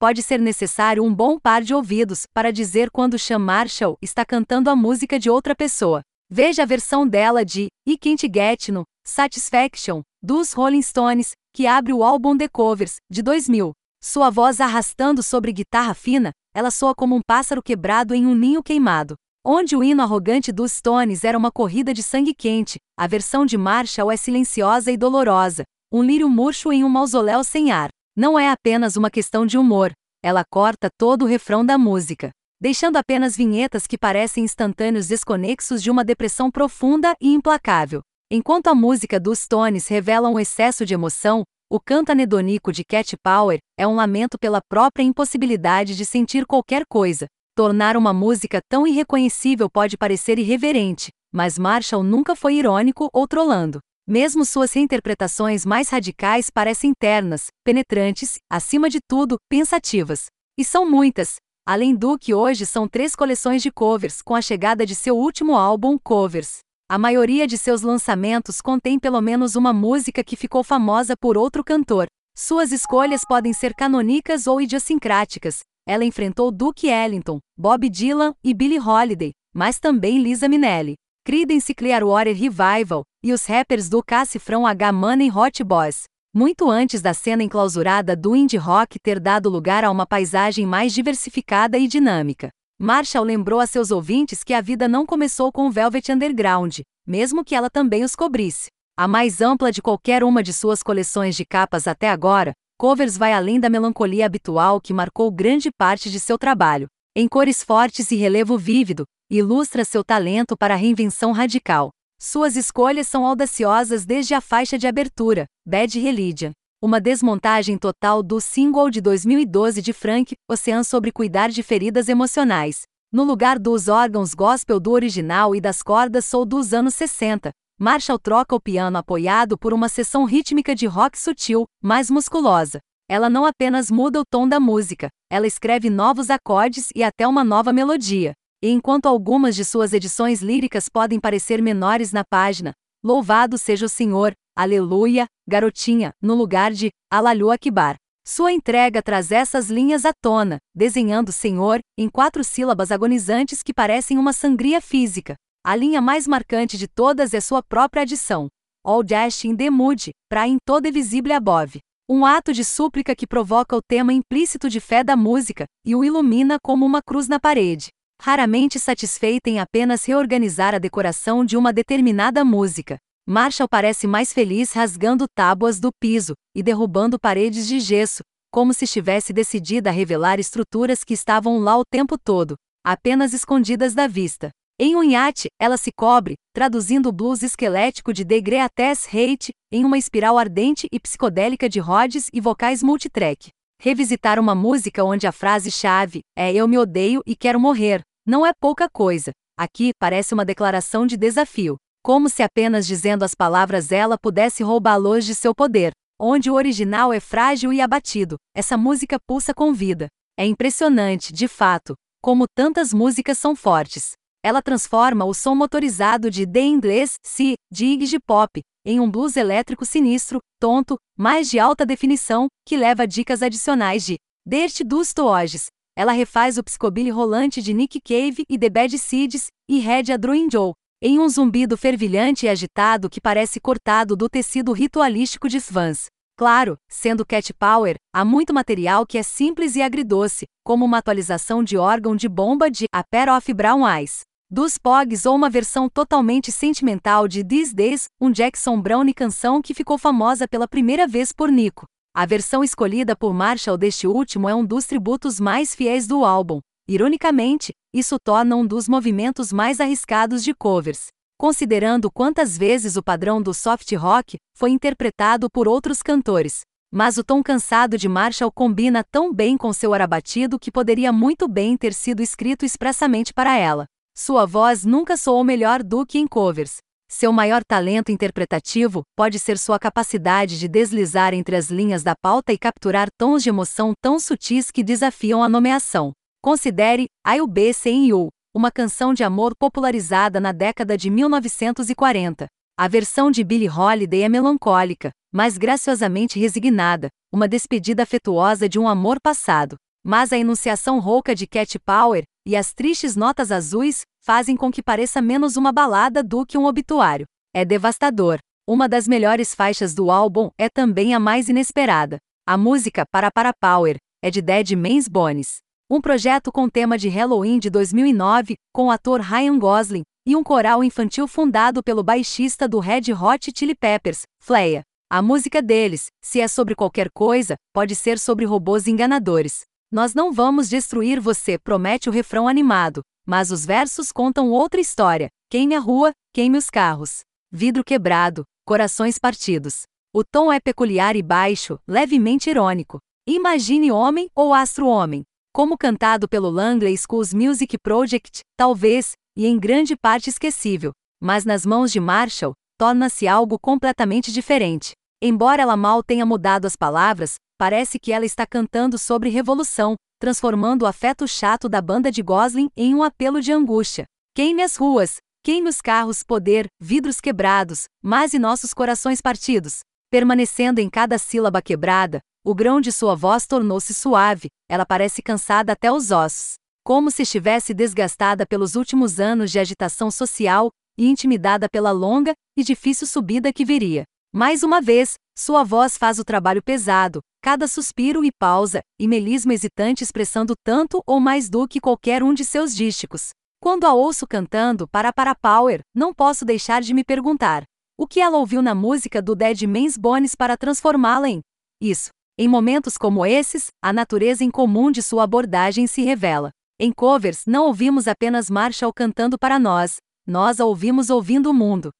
pode ser necessário um bom par de ouvidos para dizer quando Sean Marshall está cantando a música de outra pessoa. Veja a versão dela de I Can't Get No Satisfaction, dos Rolling Stones, que abre o álbum The Covers, de 2000. Sua voz arrastando sobre guitarra fina, ela soa como um pássaro quebrado em um ninho queimado. Onde o hino arrogante dos Stones era uma corrida de sangue quente, a versão de Marshall é silenciosa e dolorosa, um lírio murcho em um mausoléu sem ar. Não é apenas uma questão de humor, ela corta todo o refrão da música, deixando apenas vinhetas que parecem instantâneos desconexos de uma depressão profunda e implacável. Enquanto a música dos Stones revela um excesso de emoção, o canto anedônico de Cat Power é um lamento pela própria impossibilidade de sentir qualquer coisa, Tornar uma música tão irreconhecível pode parecer irreverente, mas Marshall nunca foi irônico ou trolando. Mesmo suas reinterpretações mais radicais parecem ternas, penetrantes, acima de tudo, pensativas. E são muitas. Além do que hoje são três coleções de covers com a chegada de seu último álbum Covers. A maioria de seus lançamentos contém pelo menos uma música que ficou famosa por outro cantor. Suas escolhas podem ser canônicas ou idiosincráticas, ela enfrentou Duke Ellington, Bob Dylan e Billie Holiday, mas também Lisa Minnelli, Creedence Clearwater Revival e os rappers do Cassifrão H Money Hot Boys. Muito antes da cena enclausurada do indie rock ter dado lugar a uma paisagem mais diversificada e dinâmica. Marshall lembrou a seus ouvintes que a vida não começou com o Velvet Underground, mesmo que ela também os cobrisse. A mais ampla de qualquer uma de suas coleções de capas até agora, Covers vai além da melancolia habitual que marcou grande parte de seu trabalho. Em cores fortes e relevo vívido, ilustra seu talento para a reinvenção radical. Suas escolhas são audaciosas desde a faixa de abertura, Bad Religion, uma desmontagem total do single de 2012 de Frank Ocean sobre cuidar de feridas emocionais. No lugar dos órgãos gospel do original e das cordas soul dos anos 60, Marshall troca o piano apoiado por uma seção rítmica de rock sutil, mais musculosa. Ela não apenas muda o tom da música, ela escreve novos acordes e até uma nova melodia. E enquanto algumas de suas edições líricas podem parecer menores na página, Louvado seja o Senhor, Aleluia, Garotinha, no lugar de Alalu Akbar. Sua entrega traz essas linhas à tona, desenhando Senhor em quatro sílabas agonizantes que parecem uma sangria física. A linha mais marcante de todas é sua própria adição. All dash in the mood, pra in toda visível above. Um ato de súplica que provoca o tema implícito de fé da música e o ilumina como uma cruz na parede. Raramente satisfeita em apenas reorganizar a decoração de uma determinada música, Marshall parece mais feliz rasgando tábuas do piso e derrubando paredes de gesso, como se estivesse decidida a revelar estruturas que estavam lá o tempo todo, apenas escondidas da vista. Em um iate, ela se cobre, traduzindo o blues esquelético de The Greatest Hate em uma espiral ardente e psicodélica de Rhodes e vocais multitrack. Revisitar uma música onde a frase-chave é Eu me odeio e quero morrer não é pouca coisa. Aqui parece uma declaração de desafio. Como se apenas dizendo as palavras ela pudesse roubá-los de seu poder. Onde o original é frágil e abatido, essa música pulsa com vida. É impressionante, de fato, como tantas músicas são fortes. Ela transforma o som motorizado de The inglês, si, de Iggy Pop, em um blues elétrico sinistro, tonto, mais de alta definição, que leva dicas adicionais de Dirt dos Tooges. Ela refaz o psicobilly rolante de Nick Cave e The Bad Seeds, e Red a Druin Joe, em um zumbido fervilhante e agitado que parece cortado do tecido ritualístico de Svans. Claro, sendo Cat Power, há muito material que é simples e agridoce, como uma atualização de órgão de bomba de A Pair of Brown Eyes dos Pogs ou uma versão totalmente sentimental de These Days, um Jackson Browne canção que ficou famosa pela primeira vez por Nico. A versão escolhida por Marshall deste último é um dos tributos mais fiéis do álbum. Ironicamente, isso torna um dos movimentos mais arriscados de covers, considerando quantas vezes o padrão do soft rock foi interpretado por outros cantores. Mas o tom cansado de Marshall combina tão bem com seu ar abatido que poderia muito bem ter sido escrito expressamente para ela. Sua voz nunca soou melhor do que em covers. Seu maior talento interpretativo pode ser sua capacidade de deslizar entre as linhas da pauta e capturar tons de emoção tão sutis que desafiam a nomeação. Considere I'll Be Saying You, uma canção de amor popularizada na década de 1940. A versão de Billie Holiday é melancólica, mas graciosamente resignada, uma despedida afetuosa de um amor passado. Mas a enunciação rouca de Cat Power e as tristes notas azuis fazem com que pareça menos uma balada do que um obituário. É devastador. Uma das melhores faixas do álbum é também a mais inesperada. A música Para Para Power é de Dead Man's Bones, um projeto com tema de Halloween de 2009, com o ator Ryan Gosling e um coral infantil fundado pelo baixista do Red Hot Chili Peppers, Fleia. A música deles, se é sobre qualquer coisa, pode ser sobre robôs enganadores. Nós não vamos destruir você, promete o refrão animado, mas os versos contam outra história. Queime a rua, queime os carros. Vidro quebrado, corações partidos. O tom é peculiar e baixo, levemente irônico. Imagine Homem ou Astro Homem. Como cantado pelo Langley Schools Music Project, talvez, e em grande parte esquecível, mas nas mãos de Marshall, torna-se algo completamente diferente. Embora ela mal tenha mudado as palavras, parece que ela está cantando sobre revolução, transformando o afeto chato da banda de Gosling em um apelo de angústia. Queime as ruas, queime os carros, poder, vidros quebrados, mas e nossos corações partidos. Permanecendo em cada sílaba quebrada, o grão de sua voz tornou-se suave, ela parece cansada até os ossos. Como se estivesse desgastada pelos últimos anos de agitação social e intimidada pela longa e difícil subida que viria. Mais uma vez, sua voz faz o trabalho pesado, cada suspiro e pausa, e melisma hesitante expressando tanto ou mais do que qualquer um de seus dísticos. Quando a ouço cantando para para Power, não posso deixar de me perguntar: o que ela ouviu na música do Dead Man's Bones para transformá-la em isso? Em momentos como esses, a natureza incomum de sua abordagem se revela. Em covers, não ouvimos apenas Marshall cantando para nós, nós a ouvimos ouvindo o mundo.